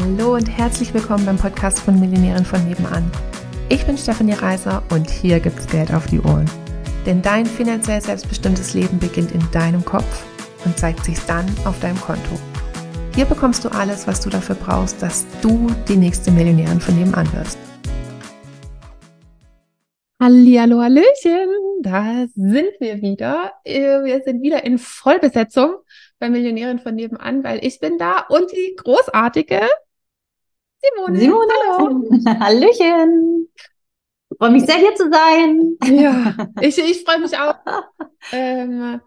Hallo und herzlich willkommen beim Podcast von Millionären von nebenan. Ich bin Stefanie Reiser und hier gibt's Geld auf die Ohren. Denn dein finanziell selbstbestimmtes Leben beginnt in deinem Kopf und zeigt sich dann auf deinem Konto. Hier bekommst du alles, was du dafür brauchst, dass du die nächste Millionärin von nebenan wirst. Hallihallo, Hallöchen, da sind wir wieder. Äh, wir sind wieder in Vollbesetzung bei Millionären von nebenan, weil ich bin da und die großartige Simone. Simone, hallo. Hallöchen. Freue mich sehr, hier zu sein. Ja, ich, ich freue mich auch, ähm,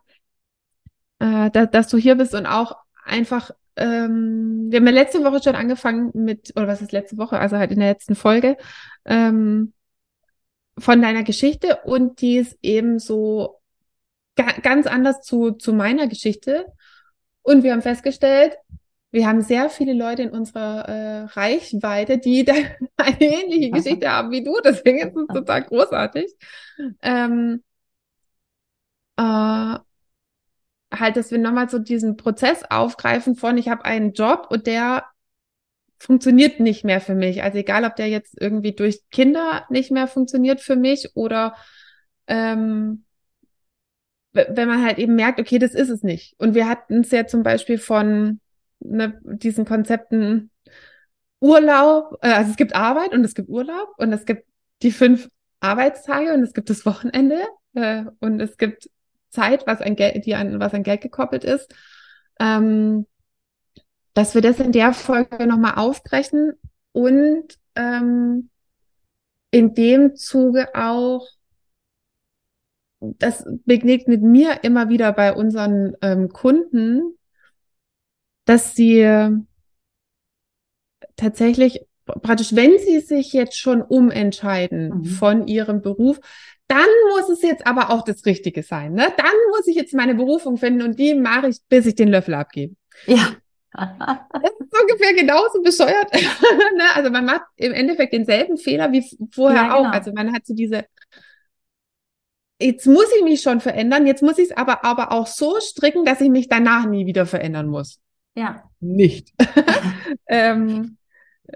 äh, dass, dass du hier bist und auch einfach, ähm, wir haben ja letzte Woche schon angefangen mit, oder was ist letzte Woche, also halt in der letzten Folge, ähm, von deiner Geschichte und die ist eben so ga ganz anders zu, zu meiner Geschichte. Und wir haben festgestellt, wir haben sehr viele Leute in unserer äh, Reichweite, die da eine ähnliche Geschichte haben wie du. Deswegen ist es total großartig. Ähm, äh, halt, dass wir nochmal so diesen Prozess aufgreifen von, ich habe einen Job und der funktioniert nicht mehr für mich. Also egal, ob der jetzt irgendwie durch Kinder nicht mehr funktioniert für mich oder ähm, wenn man halt eben merkt, okay, das ist es nicht. Und wir hatten es ja zum Beispiel von ne, diesen Konzepten Urlaub, äh, also es gibt Arbeit und es gibt Urlaub und es gibt die fünf Arbeitstage und es gibt das Wochenende äh, und es gibt Zeit, was an Geld, die an was an Geld gekoppelt ist. Ähm, dass wir das in der Folge nochmal aufbrechen und ähm, in dem Zuge auch, das begegnet mir immer wieder bei unseren ähm, Kunden, dass sie tatsächlich praktisch, wenn sie sich jetzt schon umentscheiden mhm. von ihrem Beruf, dann muss es jetzt aber auch das Richtige sein. Ne? Dann muss ich jetzt meine Berufung finden und die mache ich, bis ich den Löffel abgebe. Ja. Das ist ungefähr genauso bescheuert. ne? Also man macht im Endeffekt denselben Fehler wie vorher ja, genau. auch. Also man hat so diese, jetzt muss ich mich schon verändern, jetzt muss ich es aber, aber auch so stricken, dass ich mich danach nie wieder verändern muss. Ja. Nicht. ähm,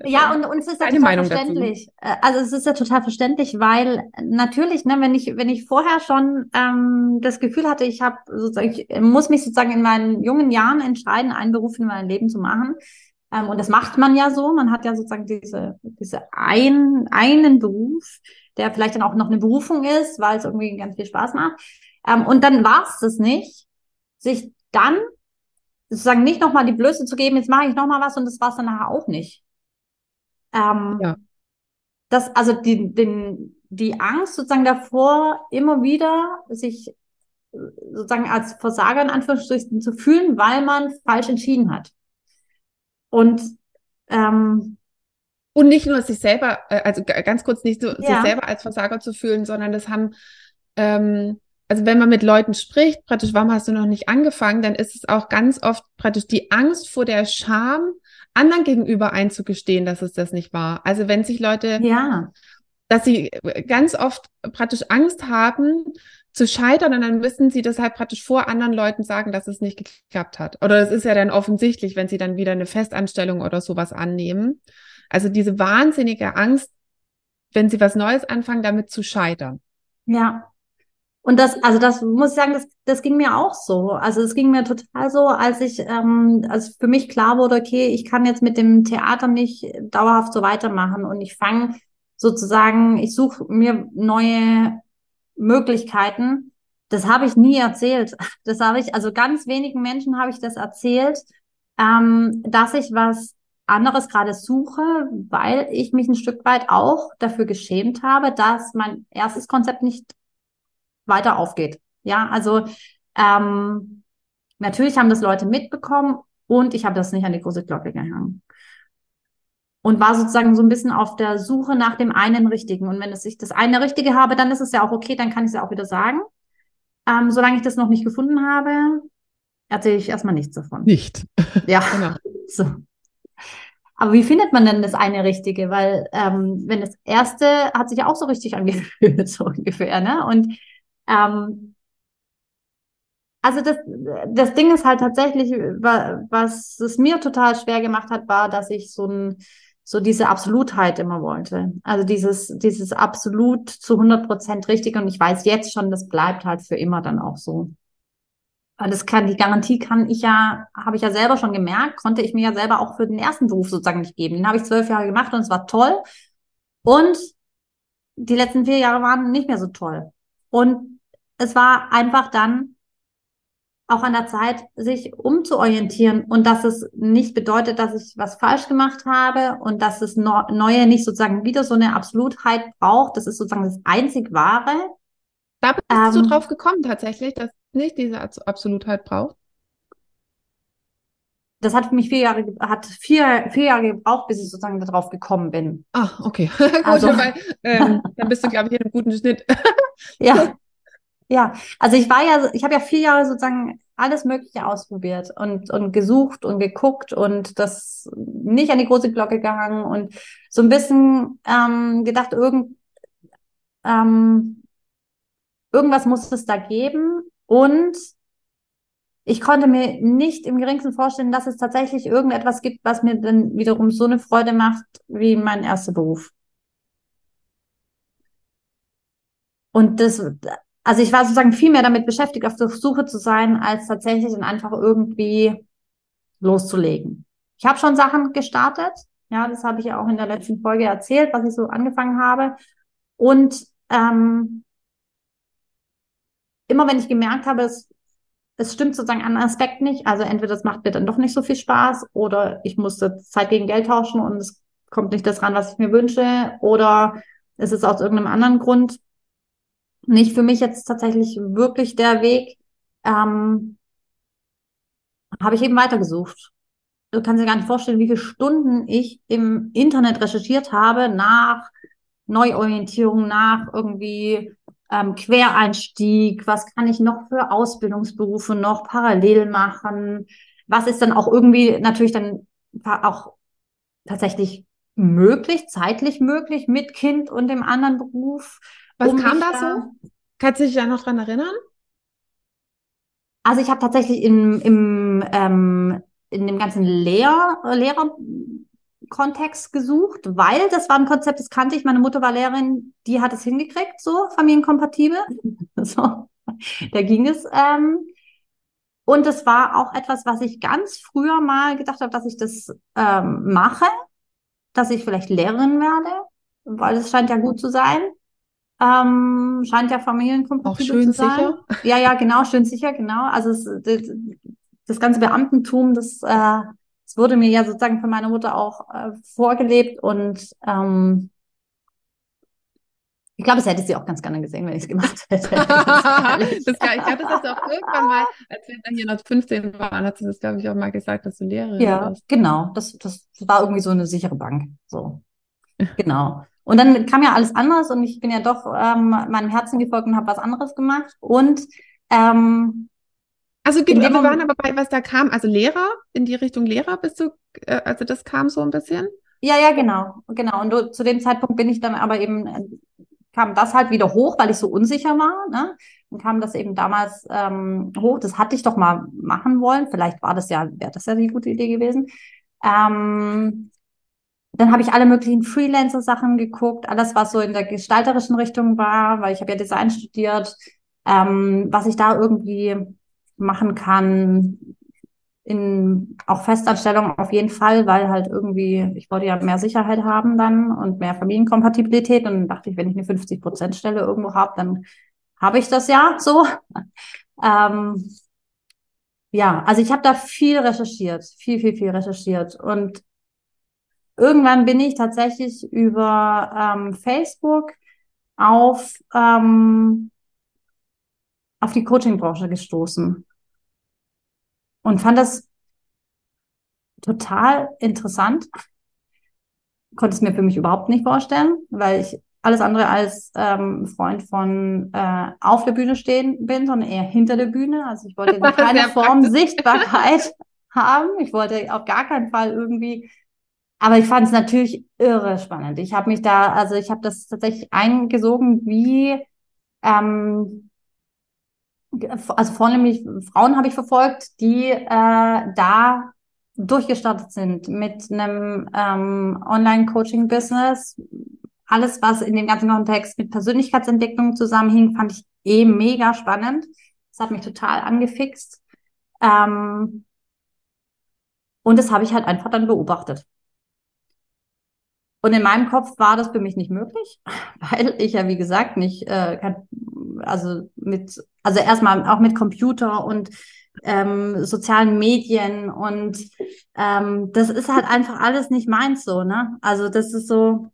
ja, und uns ist ja total Meinung verständlich. Dazu? Äh, also es ist ja total verständlich, weil natürlich, ne, wenn ich, wenn ich vorher schon ähm, das Gefühl hatte, ich habe sozusagen, ich muss mich sozusagen in meinen jungen Jahren entscheiden, einen Beruf in meinem Leben zu machen. Ähm, und das macht man ja so. Man hat ja sozusagen diese, diese ein, einen Beruf, der vielleicht dann auch noch eine Berufung ist, weil es irgendwie ganz viel Spaß macht. Ähm, und dann war es das nicht, sich dann sozusagen nicht nochmal die Blöße zu geben, jetzt mache ich nochmal was und das war es dann nachher auch nicht. Ähm, ja. Das, also die, den, die Angst sozusagen davor, immer wieder sich sozusagen als Versager in Anführungsstrichen zu fühlen, weil man falsch entschieden hat. Und ähm, und nicht nur sich selber, äh, also ganz kurz nicht so, ja. sich selber als Versager zu fühlen, sondern das haben, ähm, also wenn man mit Leuten spricht, praktisch, warum hast du noch nicht angefangen, dann ist es auch ganz oft praktisch die Angst vor der Scham, anderen gegenüber einzugestehen, dass es das nicht war. Also wenn sich Leute, ja. dass sie ganz oft praktisch Angst haben zu scheitern und dann müssen sie deshalb praktisch vor anderen Leuten sagen, dass es nicht geklappt hat. Oder es ist ja dann offensichtlich, wenn sie dann wieder eine Festanstellung oder sowas annehmen. Also diese wahnsinnige Angst, wenn sie was Neues anfangen, damit zu scheitern. Ja. Und das, also das muss ich sagen, das, das ging mir auch so. Also es ging mir total so, als ich, ähm, als für mich klar wurde, okay, ich kann jetzt mit dem Theater nicht dauerhaft so weitermachen und ich fange sozusagen, ich suche mir neue Möglichkeiten. Das habe ich nie erzählt. Das habe ich, also ganz wenigen Menschen habe ich das erzählt, ähm, dass ich was anderes gerade suche, weil ich mich ein Stück weit auch dafür geschämt habe, dass mein erstes Konzept nicht weiter aufgeht. Ja, also ähm, natürlich haben das Leute mitbekommen und ich habe das nicht an die große Glocke gehangen. Und war sozusagen so ein bisschen auf der Suche nach dem einen Richtigen. Und wenn es ich das eine Richtige habe, dann ist es ja auch okay, dann kann ich es ja auch wieder sagen. Ähm, solange ich das noch nicht gefunden habe, erzähle ich erstmal nichts davon. Nicht. Ja. genau. So. Aber wie findet man denn das eine Richtige? Weil ähm, wenn das erste hat sich ja auch so richtig angefühlt, so ungefähr, ne? Und ähm, Also das, das Ding ist halt tatsächlich, was es mir total schwer gemacht hat, war, dass ich so ein, so diese Absolutheit immer wollte. Also dieses, dieses absolut zu 100 Prozent richtig. Und ich weiß jetzt schon, das bleibt halt für immer dann auch so. Weil das kann, die Garantie kann ich ja, habe ich ja selber schon gemerkt, konnte ich mir ja selber auch für den ersten Beruf sozusagen nicht geben. Den habe ich zwölf Jahre gemacht und es war toll. Und die letzten vier Jahre waren nicht mehr so toll. Und es war einfach dann auch an der Zeit, sich umzuorientieren und dass es nicht bedeutet, dass ich was falsch gemacht habe und dass das Neue nicht sozusagen wieder so eine Absolutheit braucht. Das ist sozusagen das einzig Wahre. Da bist ähm, du drauf gekommen tatsächlich, dass nicht diese Absolutheit braucht. Das hat für mich vier Jahre, hat vier, vier Jahre gebraucht, bis ich sozusagen darauf gekommen bin. Ah, okay. Gut, also, weil, ähm, dann bist du, glaube ich, in einem guten Schnitt. ja, ja, also ich war ja, ich habe ja vier Jahre sozusagen alles Mögliche ausprobiert und, und gesucht und geguckt und das nicht an die große Glocke gehangen und so ein bisschen ähm, gedacht, irgend, ähm, irgendwas muss es da geben und ich konnte mir nicht im geringsten vorstellen, dass es tatsächlich irgendetwas gibt, was mir dann wiederum so eine Freude macht wie mein erster Beruf. Und das, also ich war sozusagen viel mehr damit beschäftigt, auf der Suche zu sein, als tatsächlich dann einfach irgendwie loszulegen. Ich habe schon Sachen gestartet, ja, das habe ich ja auch in der letzten Folge erzählt, was ich so angefangen habe. Und ähm, immer wenn ich gemerkt habe, es, es stimmt sozusagen an Aspekt nicht, also entweder das macht mir dann doch nicht so viel Spaß oder ich musste Zeit gegen Geld tauschen und es kommt nicht das ran, was ich mir wünsche oder es ist aus irgendeinem anderen Grund nicht für mich jetzt tatsächlich wirklich der Weg. Ähm, habe ich eben weitergesucht. Du kannst dir gar nicht vorstellen, wie viele Stunden ich im Internet recherchiert habe nach Neuorientierung, nach irgendwie ähm, Quereinstieg, was kann ich noch für Ausbildungsberufe noch parallel machen, was ist dann auch irgendwie natürlich dann auch tatsächlich möglich, zeitlich möglich mit Kind und dem anderen Beruf. Was um kam da so? Kannst du dich da noch dran erinnern? Also ich habe tatsächlich im, im, ähm, in dem ganzen Lehr Lehrerkontext gesucht, weil das war ein Konzept, das kannte ich. Meine Mutter war Lehrerin, die hat es hingekriegt, so familienkompatibel. so, da ging es. Ähm, und das war auch etwas, was ich ganz früher mal gedacht habe, dass ich das ähm, mache, dass ich vielleicht Lehrerin werde, weil es scheint ja gut zu sein. Ähm, scheint ja familienkompatibel zu sein. Sicher. Ja, ja, genau, schön sicher, genau. Also es, das, das ganze Beamtentum, das, äh, das wurde mir ja sozusagen von meiner Mutter auch äh, vorgelebt und ähm, ich glaube, es hätte sie auch ganz gerne gesehen, wenn ich es gemacht hätte. das kann, ich glaube, das hast du auch irgendwann mal, als wir dann hier noch 15 waren, hat sie das, glaube ich, auch mal gesagt, dass du Lehrerin Ja, warst. genau. Das, das war irgendwie so eine sichere Bank. So. Genau. Und dann kam ja alles anders und ich bin ja doch ähm, meinem Herzen gefolgt und habe was anderes gemacht. Und ähm, also wir waren aber bei, was da kam, also Lehrer, in die Richtung Lehrer bist du, äh, also das kam so ein bisschen? Ja, ja, genau, genau. Und du, zu dem Zeitpunkt bin ich dann aber eben, äh, kam das halt wieder hoch, weil ich so unsicher war. Ne? Dann kam das eben damals ähm, hoch. Das hatte ich doch mal machen wollen. Vielleicht war das ja, wäre das ja die gute Idee gewesen. Ähm, dann habe ich alle möglichen Freelancer-Sachen geguckt, alles, was so in der gestalterischen Richtung war, weil ich habe ja Design studiert, ähm, was ich da irgendwie machen kann. In auch Festanstellung auf jeden Fall, weil halt irgendwie, ich wollte ja mehr Sicherheit haben dann und mehr Familienkompatibilität. Und dann dachte ich, wenn ich eine 50-Prozent-Stelle irgendwo habe, dann habe ich das ja so. ähm, ja, also ich habe da viel recherchiert, viel, viel, viel recherchiert. Und irgendwann bin ich tatsächlich über ähm, Facebook auf, ähm, auf die Coaching-Branche gestoßen und fand das total interessant. Konnte es mir für mich überhaupt nicht vorstellen, weil ich alles andere als ähm, Freund von äh, auf der Bühne stehen bin, sondern eher hinter der Bühne. Also ich wollte in keiner Form Sichtbarkeit haben. Ich wollte auf gar keinen Fall irgendwie aber ich fand es natürlich irre spannend. Ich habe mich da, also ich habe das tatsächlich eingesogen, wie ähm, also vornehmlich Frauen habe ich verfolgt, die äh, da durchgestartet sind mit einem ähm, Online-Coaching-Business. Alles, was in dem ganzen Kontext mit Persönlichkeitsentwicklung zusammenhing, fand ich eh mega spannend. Das hat mich total angefixt. Ähm, und das habe ich halt einfach dann beobachtet. Und in meinem Kopf war das für mich nicht möglich, weil ich ja, wie gesagt, nicht, äh, also mit, also erstmal auch mit Computer und ähm, sozialen Medien und ähm, das ist halt einfach alles nicht meins so, ne? Also das ist so,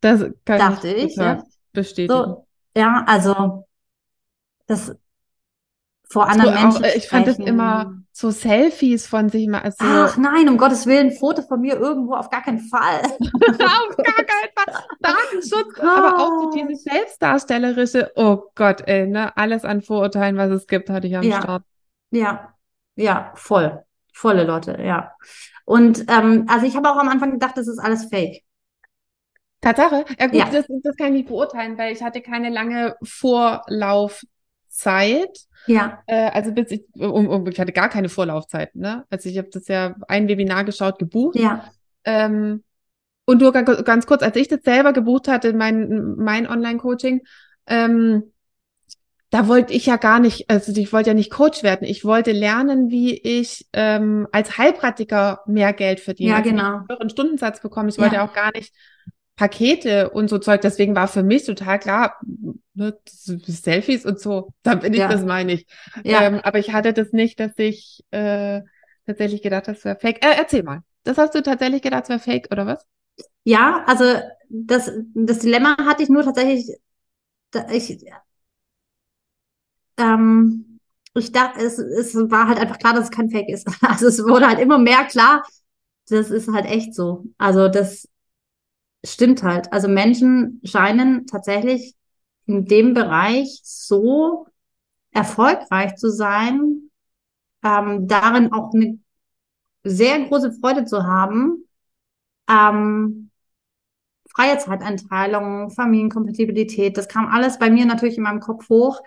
das kann dachte ich, ich ja. bestätigen. So, ja, also das vor anderen so Menschen. Auch, ich fand es immer so Selfies von sich mal. Also Ach nein, um Gottes Willen, Foto von mir irgendwo auf gar keinen Fall. auf gar keinen Fall. Datenschutz, oh. aber auch so diese selbstdarstellerische, oh Gott, ey, ne, alles an Vorurteilen, was es gibt, hatte ich am ja. Start. Ja, ja, voll. Volle Leute, ja. Und ähm, also ich habe auch am Anfang gedacht, das ist alles Fake. Tatsache? Ja gut, ja. Das, das kann ich nicht beurteilen, weil ich hatte keine lange Vorlaufzeit. Ja. Äh, also bis ich, um, um, ich hatte gar keine Vorlaufzeit, ne? Also ich habe das ja ein Webinar geschaut, gebucht. Ja. Ähm, und nur ganz, kurz, als ich das selber gebucht hatte, mein, mein Online-Coaching, ähm, da wollte ich ja gar nicht, also ich wollte ja nicht Coach werden. Ich wollte lernen, wie ich ähm, als Heilpraktiker mehr Geld verdiene. Ja, also genau. Einen Stundensatz bekommen. Ich wollte ja auch gar nicht Pakete und so Zeug. Deswegen war für mich total klar, ne, Selfies und so, da bin ich, ja. das meine ich. Ja. Ähm, aber ich hatte das nicht, dass ich äh, tatsächlich gedacht, das wäre fake. Äh, erzähl mal. Das hast du tatsächlich gedacht, es wäre fake, oder was? Ja, also das, das Dilemma hatte ich nur tatsächlich, ich ähm, ich dachte, es, es war halt einfach klar, dass es kein Fake ist. Also es wurde halt immer mehr klar, das ist halt echt so. Also das stimmt halt. Also Menschen scheinen tatsächlich in dem Bereich so erfolgreich zu sein, ähm, darin auch eine sehr große Freude zu haben, ähm, freie Zeiteinteilung, Familienkompatibilität, das kam alles bei mir natürlich in meinem Kopf hoch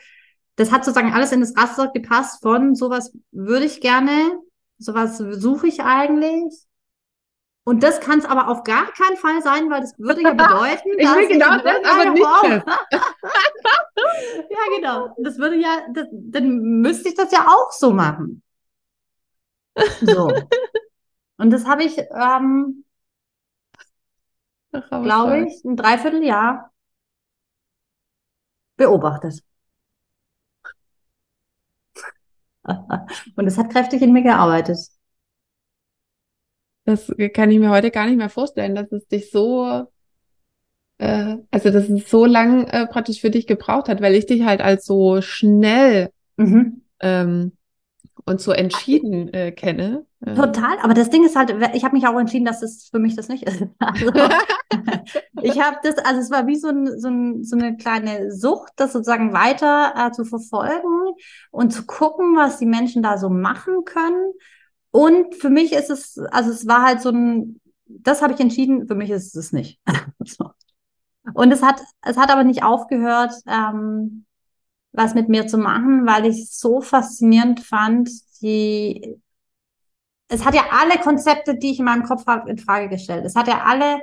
das hat sozusagen alles in das Raster gepasst von sowas würde ich gerne, sowas suche ich eigentlich. Und das kann es aber auf gar keinen Fall sein, weil das würde ja bedeuten, ich will genau das, aber nicht ja, genau. Das würde ja, das, dann müsste ich das ja auch so machen. So. Und das habe ich, ähm, glaube ich, ein Dreivierteljahr beobachtet. Und es hat kräftig in mir gearbeitet. Das kann ich mir heute gar nicht mehr vorstellen, dass es dich so, äh, also dass es so lang äh, praktisch für dich gebraucht hat, weil ich dich halt als so schnell mhm. ähm, und so entschieden äh, kenne. Ähm. Total, aber das Ding ist halt, ich habe mich auch entschieden, dass es für mich das nicht ist. Also, ich habe das, also es war wie so, ein, so, ein, so eine kleine Sucht, das sozusagen weiter äh, zu verfolgen und zu gucken, was die Menschen da so machen können. Und für mich ist es, also es war halt so ein, das habe ich entschieden, für mich ist es nicht. so. Und es hat, es hat aber nicht aufgehört, ähm, was mit mir zu machen, weil ich es so faszinierend fand, die, es hat ja alle Konzepte, die ich in meinem Kopf habe, in Frage gestellt. Es hat ja alle,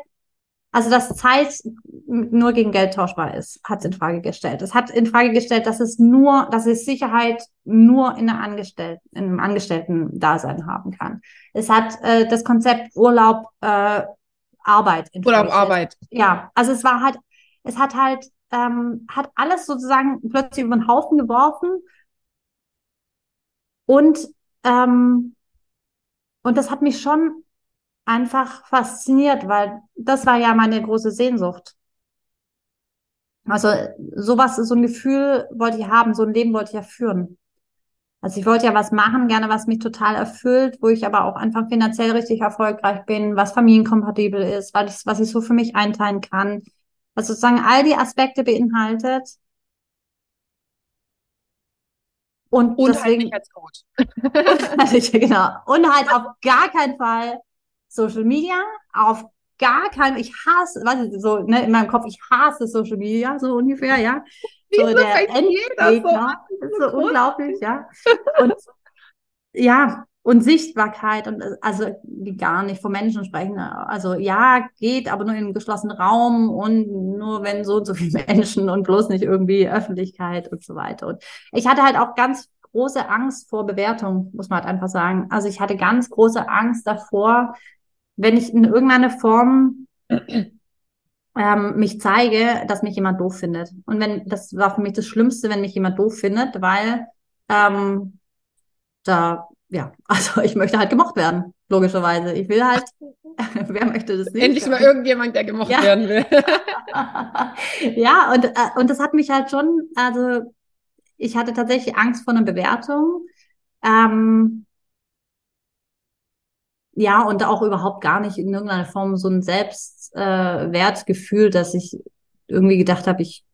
also dass Zeit nur gegen Geld tauschbar ist, hat es in Frage gestellt. Es hat in Frage gestellt, dass es nur, dass es Sicherheit nur in, einer Angestellten, in einem Angestellten-Dasein haben kann. Es hat äh, das Konzept Urlaub, äh, Arbeit. In Urlaub, Arbeit. Ja, also es war halt, es hat halt ähm, hat alles sozusagen plötzlich über den Haufen geworfen. Und, ähm, und das hat mich schon einfach fasziniert, weil das war ja meine große Sehnsucht. Also sowas, so ein Gefühl wollte ich haben, so ein Leben wollte ich ja führen. Also ich wollte ja was machen, gerne was mich total erfüllt, wo ich aber auch einfach finanziell richtig erfolgreich bin, was familienkompatibel ist, ich, was ich so für mich einteilen kann, was sozusagen all die Aspekte beinhaltet. Und, und deswegen, halt als Coach. genau. Und halt auf gar keinen Fall Social Media, auf gar keinen, ich hasse, was ist so, ne, in meinem Kopf, ich hasse Social Media, so ungefähr, ja. so der Endgegner. So, so unglaublich, ja. Und ja, und Sichtbarkeit und also gar nicht von Menschen sprechen. Also ja, geht, aber nur in einem geschlossenen Raum und nur wenn so und so viele Menschen und bloß nicht irgendwie Öffentlichkeit und so weiter. Und ich hatte halt auch ganz große Angst vor Bewertung, muss man halt einfach sagen. Also ich hatte ganz große Angst davor, wenn ich in irgendeiner Form ähm, mich zeige, dass mich jemand doof findet. Und wenn, das war für mich das Schlimmste, wenn mich jemand doof findet, weil ähm, da, ja, also ich möchte halt gemocht werden, logischerweise. Ich will halt, wer möchte das nicht? Endlich mal irgendjemand, der gemocht ja. werden will. ja, und, äh, und das hat mich halt schon, also ich hatte tatsächlich Angst vor einer Bewertung. Ähm, ja, und auch überhaupt gar nicht in irgendeiner Form so ein Selbstwertgefühl, äh, dass ich irgendwie gedacht habe, ich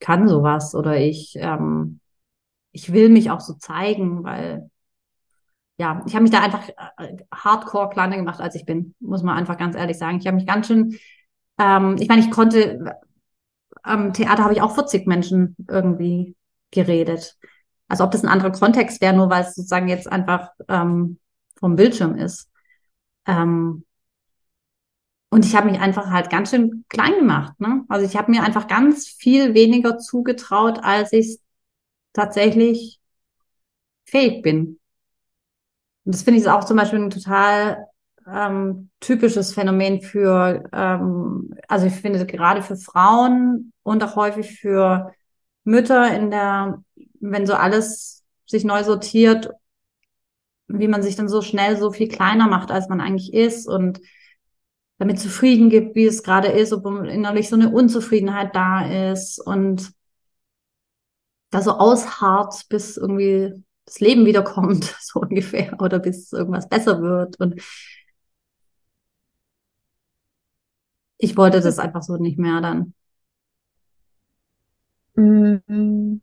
kann sowas oder ich, ähm, ich will mich auch so zeigen, weil ja, ich habe mich da einfach äh, hardcore kleiner gemacht, als ich bin, muss man einfach ganz ehrlich sagen. Ich habe mich ganz schön, ähm, ich meine, ich konnte, am Theater habe ich auch 40 Menschen irgendwie geredet. Also ob das ein anderer Kontext wäre, nur weil es sozusagen jetzt einfach ähm, vom Bildschirm ist. Ähm, und ich habe mich einfach halt ganz schön klein gemacht. Ne? Also ich habe mir einfach ganz viel weniger zugetraut, als ich tatsächlich fähig bin. Und das finde ich auch zum Beispiel ein total ähm, typisches Phänomen für, ähm, also ich finde gerade für Frauen und auch häufig für Mütter in der, wenn so alles sich neu sortiert, wie man sich dann so schnell so viel kleiner macht, als man eigentlich ist und damit zufrieden gibt, wie es gerade ist, ob innerlich so eine Unzufriedenheit da ist und da so ausharrt, bis irgendwie das Leben wiederkommt, so ungefähr, oder bis irgendwas besser wird. Und ich wollte das einfach so nicht mehr dann. Mhm.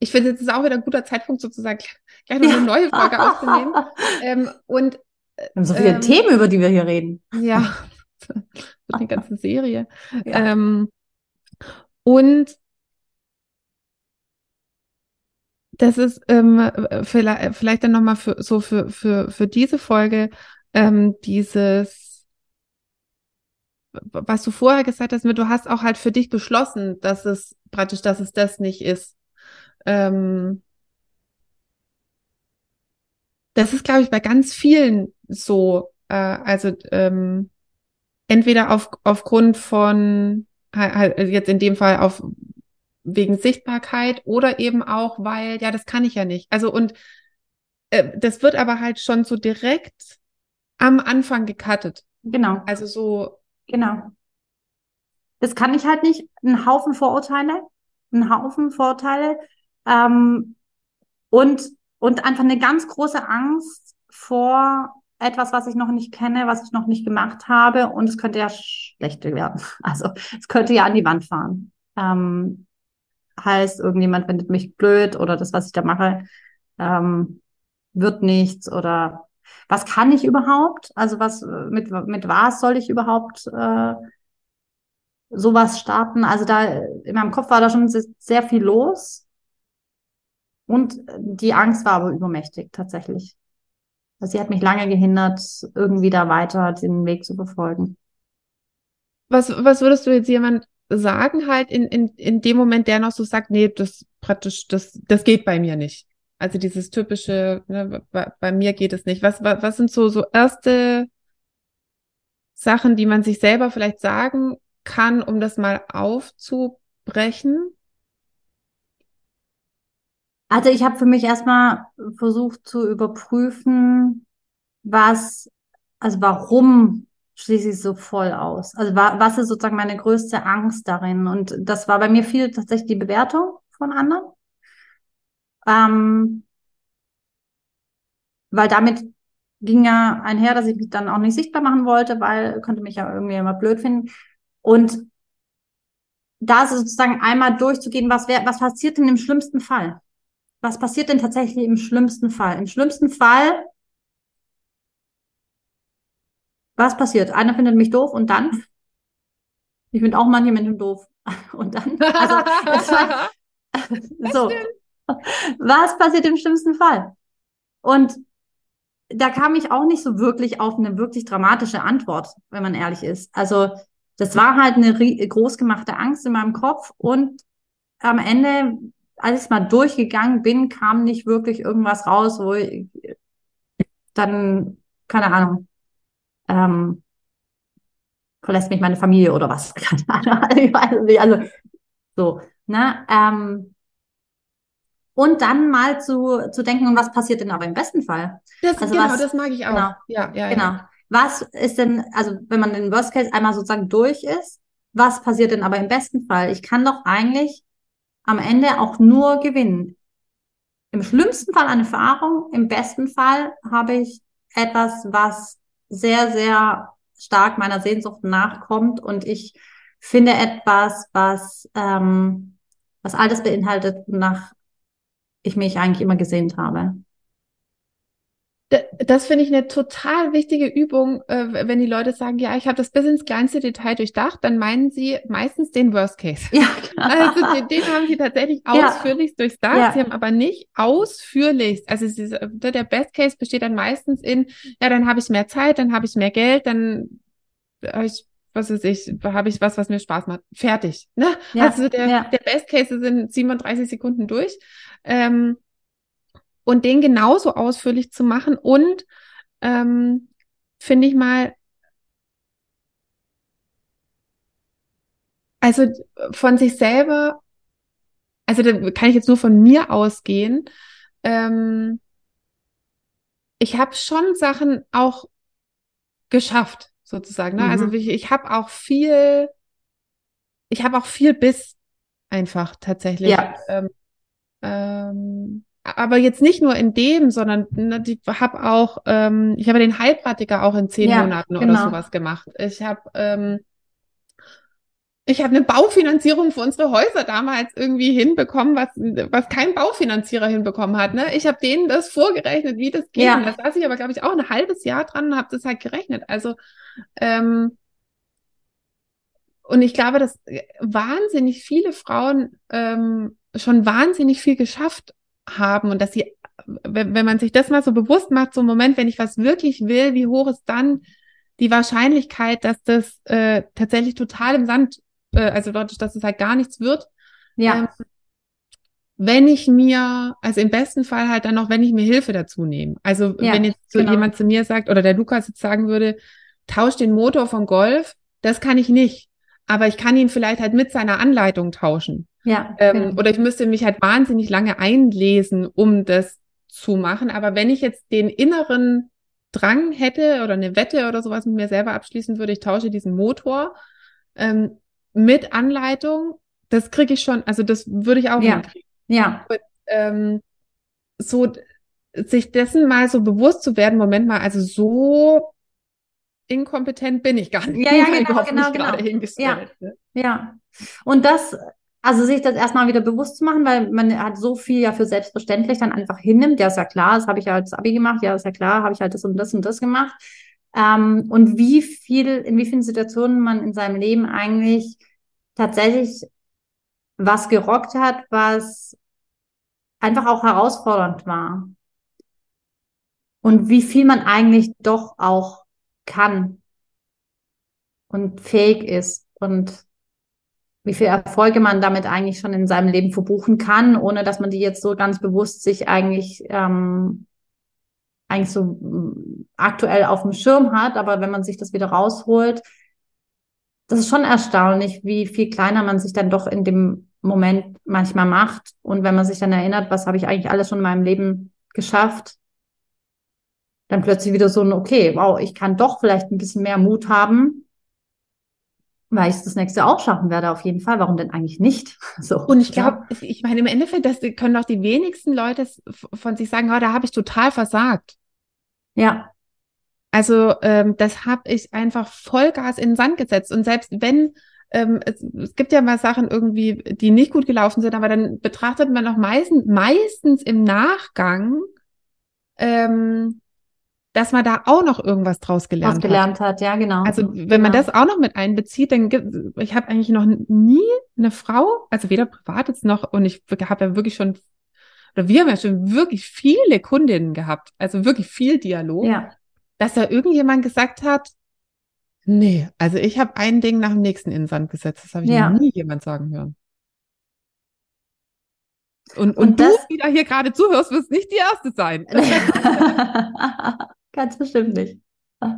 Ich finde, jetzt ist auch wieder ein guter Zeitpunkt, sozusagen gleich noch eine neue Folge aufzunehmen. Ähm, und wir haben so viele ähm, Themen, über die wir hier reden. Ja, die ganze Serie. Ja. Ähm, und das ist ähm, vielleicht, vielleicht dann nochmal für, so für, für, für diese Folge ähm, dieses was du vorher gesagt hast, du hast auch halt für dich beschlossen, dass es praktisch, dass es das nicht ist. Ähm, das ist, glaube ich, bei ganz vielen so. Äh, also ähm, entweder auf, aufgrund von, halt, jetzt in dem Fall auf wegen Sichtbarkeit oder eben auch, weil, ja, das kann ich ja nicht. Also und äh, das wird aber halt schon so direkt am Anfang gecuttet. Genau. Also so, Genau. Das kann ich halt nicht. Ein Haufen Vorurteile, ein Haufen Vorurteile ähm, und, und einfach eine ganz große Angst vor etwas, was ich noch nicht kenne, was ich noch nicht gemacht habe und es könnte ja schlecht werden. Also es könnte ja an die Wand fahren. Ähm, heißt, irgendjemand findet mich blöd oder das, was ich da mache, ähm, wird nichts oder was kann ich überhaupt? Also was mit mit was soll ich überhaupt äh, sowas starten? Also da in meinem Kopf war da schon sehr viel los und die Angst war aber übermächtig tatsächlich. Also sie hat mich lange gehindert, irgendwie da weiter den Weg zu verfolgen. Was was würdest du jetzt jemand sagen halt in, in, in dem Moment, der noch so sagt, nee, das praktisch, das, das geht bei mir nicht. Also dieses typische, ne, bei, bei, mir geht es nicht. Was, was, was sind so, so erste Sachen, die man sich selber vielleicht sagen kann, um das mal aufzubrechen? Also ich habe für mich erstmal versucht zu überprüfen, was, also warum schließe ich so voll aus? Also was ist sozusagen meine größte Angst darin? Und das war bei mir viel tatsächlich die Bewertung von anderen. Ähm, weil damit ging ja einher, dass ich mich dann auch nicht sichtbar machen wollte, weil könnte mich ja irgendwie immer blöd finden. Und da sozusagen einmal durchzugehen, was wär, was passiert denn im schlimmsten Fall? Was passiert denn tatsächlich im schlimmsten Fall? Im schlimmsten Fall, was passiert? Einer findet mich doof und dann? Ich finde auch manche Menschen doof. Und dann, also, war, so, was passiert im schlimmsten Fall? Und da kam ich auch nicht so wirklich auf eine wirklich dramatische Antwort, wenn man ehrlich ist. Also das war halt eine großgemachte Angst in meinem Kopf und am Ende, als ich mal durchgegangen bin, kam nicht wirklich irgendwas raus, wo ich dann, keine Ahnung, ähm, verlässt mich meine Familie oder was. Keine Ahnung, ich weiß nicht. Also so, ne? Ähm, und dann mal zu, zu denken, was passiert denn aber im besten Fall? Das, also genau, was, das mag ich auch. Genau, ja, ja, genau. Ja. Was ist denn, also wenn man den Worst Case einmal sozusagen durch ist, was passiert denn aber im besten Fall? Ich kann doch eigentlich am Ende auch nur gewinnen. Im schlimmsten Fall eine Erfahrung, im besten Fall habe ich etwas, was sehr, sehr stark meiner Sehnsucht nachkommt und ich finde etwas, was, ähm, was alles beinhaltet, nach ich mich eigentlich immer gesehnt habe. Das finde ich eine total wichtige Übung, äh, wenn die Leute sagen, ja, ich habe das bis ins kleinste Detail durchdacht, dann meinen sie meistens den Worst Case. Ja. Also den, den haben sie tatsächlich ausführlichst ja. durchdacht. Ja. Sie haben aber nicht ausführlichst, also sie, der Best Case besteht dann meistens in, ja, dann habe ich mehr Zeit, dann habe ich mehr Geld, dann habe ich was weiß ich, habe ich was, was mir Spaß macht. Fertig. Ne? Ja, also der, ja. der Best Case sind 37 Sekunden durch. Ähm, und den genauso ausführlich zu machen und ähm, finde ich mal, also von sich selber, also da kann ich jetzt nur von mir ausgehen. Ähm, ich habe schon Sachen auch geschafft, sozusagen. Ne? Also mhm. Also ich, ich habe auch viel, ich habe auch viel Biss einfach tatsächlich. Ja. Ähm, ähm, aber jetzt nicht nur in dem, sondern ne, ich habe auch, ähm, ich habe den Heilpraktiker auch in zehn ja, Monaten genau. oder sowas gemacht. Ich habe ähm, ich habe eine Baufinanzierung für unsere Häuser damals irgendwie hinbekommen, was, was kein Baufinanzierer hinbekommen hat. Ne? Ich habe denen das vorgerechnet, wie das geht. Ja. Das saß ich aber, glaube ich, auch ein halbes Jahr dran und habe das halt gerechnet. Also ähm, und ich glaube, dass wahnsinnig viele Frauen ähm, schon wahnsinnig viel geschafft haben und dass sie, wenn, wenn man sich das mal so bewusst macht, so ein Moment, wenn ich was wirklich will, wie hoch ist dann die Wahrscheinlichkeit, dass das äh, tatsächlich total im Sand, äh, also dadurch, dass es halt gar nichts wird. Ja. Ähm, wenn ich mir, also im besten Fall halt dann noch, wenn ich mir Hilfe dazu nehme. Also ja, wenn jetzt so genau. jemand zu mir sagt, oder der Lukas jetzt sagen würde, tausch den Motor vom Golf, das kann ich nicht. Aber ich kann ihn vielleicht halt mit seiner Anleitung tauschen. Ja. Ähm, genau. Oder ich müsste mich halt wahnsinnig lange einlesen, um das zu machen. Aber wenn ich jetzt den inneren Drang hätte oder eine Wette oder sowas mit mir selber abschließen würde, ich tausche diesen Motor ähm, mit Anleitung, das kriege ich schon, also das würde ich auch ja. hinkriegen. Ja. Und, ähm, so sich dessen mal so bewusst zu werden, Moment mal, also so inkompetent bin ich gar nicht. Ja, ja, genau, genau, genau. Ja, ne? ja. Und das also sich das erstmal wieder bewusst zu machen, weil man hat so viel ja für selbstverständlich dann einfach hinnimmt. Ja, ist ja klar, das habe ich ja als Abi gemacht. Ja, ist ja klar, habe ich halt das und das und das gemacht. Ähm, und wie viel, in wie vielen Situationen man in seinem Leben eigentlich tatsächlich was gerockt hat, was einfach auch herausfordernd war. Und wie viel man eigentlich doch auch kann und fähig ist. Und wie viel Erfolge man damit eigentlich schon in seinem Leben verbuchen kann, ohne dass man die jetzt so ganz bewusst sich eigentlich ähm, eigentlich so mm, aktuell auf dem Schirm hat. Aber wenn man sich das wieder rausholt, das ist schon erstaunlich, wie viel kleiner man sich dann doch in dem Moment manchmal macht. Und wenn man sich dann erinnert, was habe ich eigentlich alles schon in meinem Leben geschafft, dann plötzlich wieder so ein, okay, wow, ich kann doch vielleicht ein bisschen mehr Mut haben weil ich es das nächste auch schaffen werde, auf jeden Fall. Warum denn eigentlich nicht? So. Und ich glaube, ja. ich meine, im Endeffekt, das können doch die wenigsten Leute von sich sagen, oh, da habe ich total versagt. Ja. Also ähm, das habe ich einfach Vollgas in den Sand gesetzt. Und selbst wenn, ähm, es, es gibt ja mal Sachen irgendwie, die nicht gut gelaufen sind, aber dann betrachtet man doch meistens, meistens im Nachgang, ähm, dass man da auch noch irgendwas draus gelernt, Was gelernt hat. hat. Ja, genau. Also wenn man Genau. das auch noch mit einbezieht, dann gibt ich habe eigentlich noch nie eine Frau, also weder privat jetzt noch, und ich habe ja wirklich schon, oder wir haben ja schon wirklich viele Kundinnen gehabt, also wirklich viel Dialog, Ja, dass da irgendjemand gesagt hat, nee, also ich habe ein Ding nach dem nächsten in den Sand gesetzt. Das habe ich Ja. noch nie jemand sagen hören. Und, und, Und du, das- die da hier gerade zuhörst, wirst nicht die Erste sein. Ganz bestimmt nicht.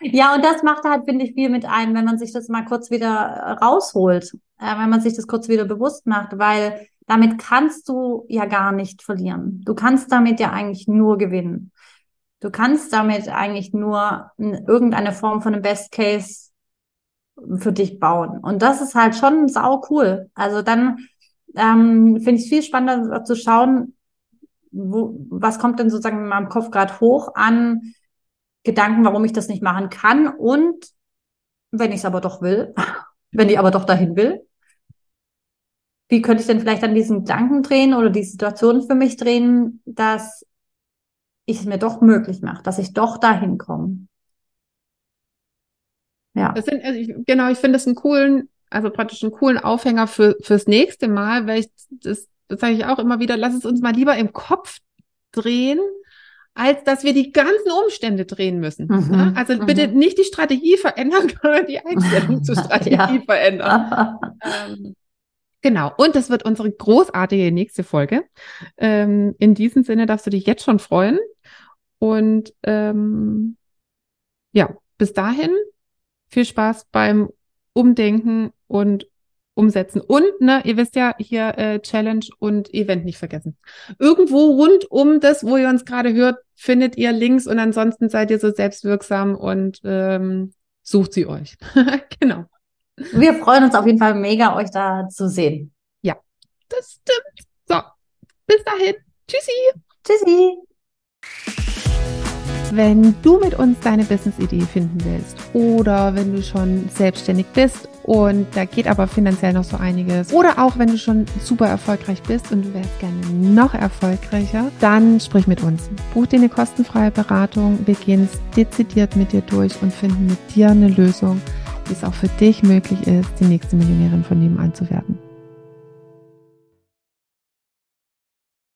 Ja, und das macht halt, finde ich, viel mit ein, wenn man sich das mal kurz wieder äh, rausholt, äh, wenn man sich das kurz wieder bewusst macht, weil damit kannst du ja gar nicht verlieren. Du kannst damit ja eigentlich nur gewinnen. Du kannst damit eigentlich nur irgendeine Form von einem Best Case für dich bauen. Und das ist halt schon sau cool. Also dann ähm, finde ich es viel spannender zu schauen, wo, was kommt denn sozusagen in meinem Kopf gerade hoch an Gedanken, warum ich das nicht machen kann und wenn ich es aber doch will, wenn ich aber doch dahin will, wie könnte ich denn vielleicht an diesen Gedanken drehen oder die Situation für mich drehen, dass ich es mir doch möglich mache, dass ich doch dahin komme. Ja, sind, also ich, genau, ich finde das einen coolen, also praktisch einen coolen Aufhänger für, fürs nächste Mal, weil ich, das, das sage ich auch immer wieder, lass es uns mal lieber im Kopf drehen, als dass wir die ganzen Umstände drehen müssen. Mhm, ne? Also mhm. bitte nicht die Strategie verändern, sondern die Einstellung zur Strategie Ja. verändern. Ähm, genau. Und das wird unsere großartige nächste Folge. Ähm, in diesem Sinne darfst du dich jetzt schon freuen. Und ähm, ja, bis dahin viel Spaß beim Umdenken und Umsetzen. Und, ne, ihr wisst ja, hier äh, Challenge und Event nicht vergessen. Irgendwo rund um das, wo ihr uns gerade hört, findet ihr Links und ansonsten seid ihr so selbstwirksam und ähm, sucht sie euch. genau. Wir freuen uns auf jeden Fall mega, euch da zu sehen. Das stimmt. So, bis dahin. Tschüssi. Tschüssi! Wenn du mit uns deine Business-Idee finden willst oder wenn du schon selbstständig bist und da geht aber finanziell noch so einiges oder auch wenn du schon super erfolgreich bist und du wärst gerne noch erfolgreicher, dann sprich mit uns. Buch dir eine kostenfreie Beratung. Wir gehen es dezidiert mit dir durch und finden mit dir eine Lösung, wie es auch für dich möglich ist, die nächste Millionärin von nebenan zu werden.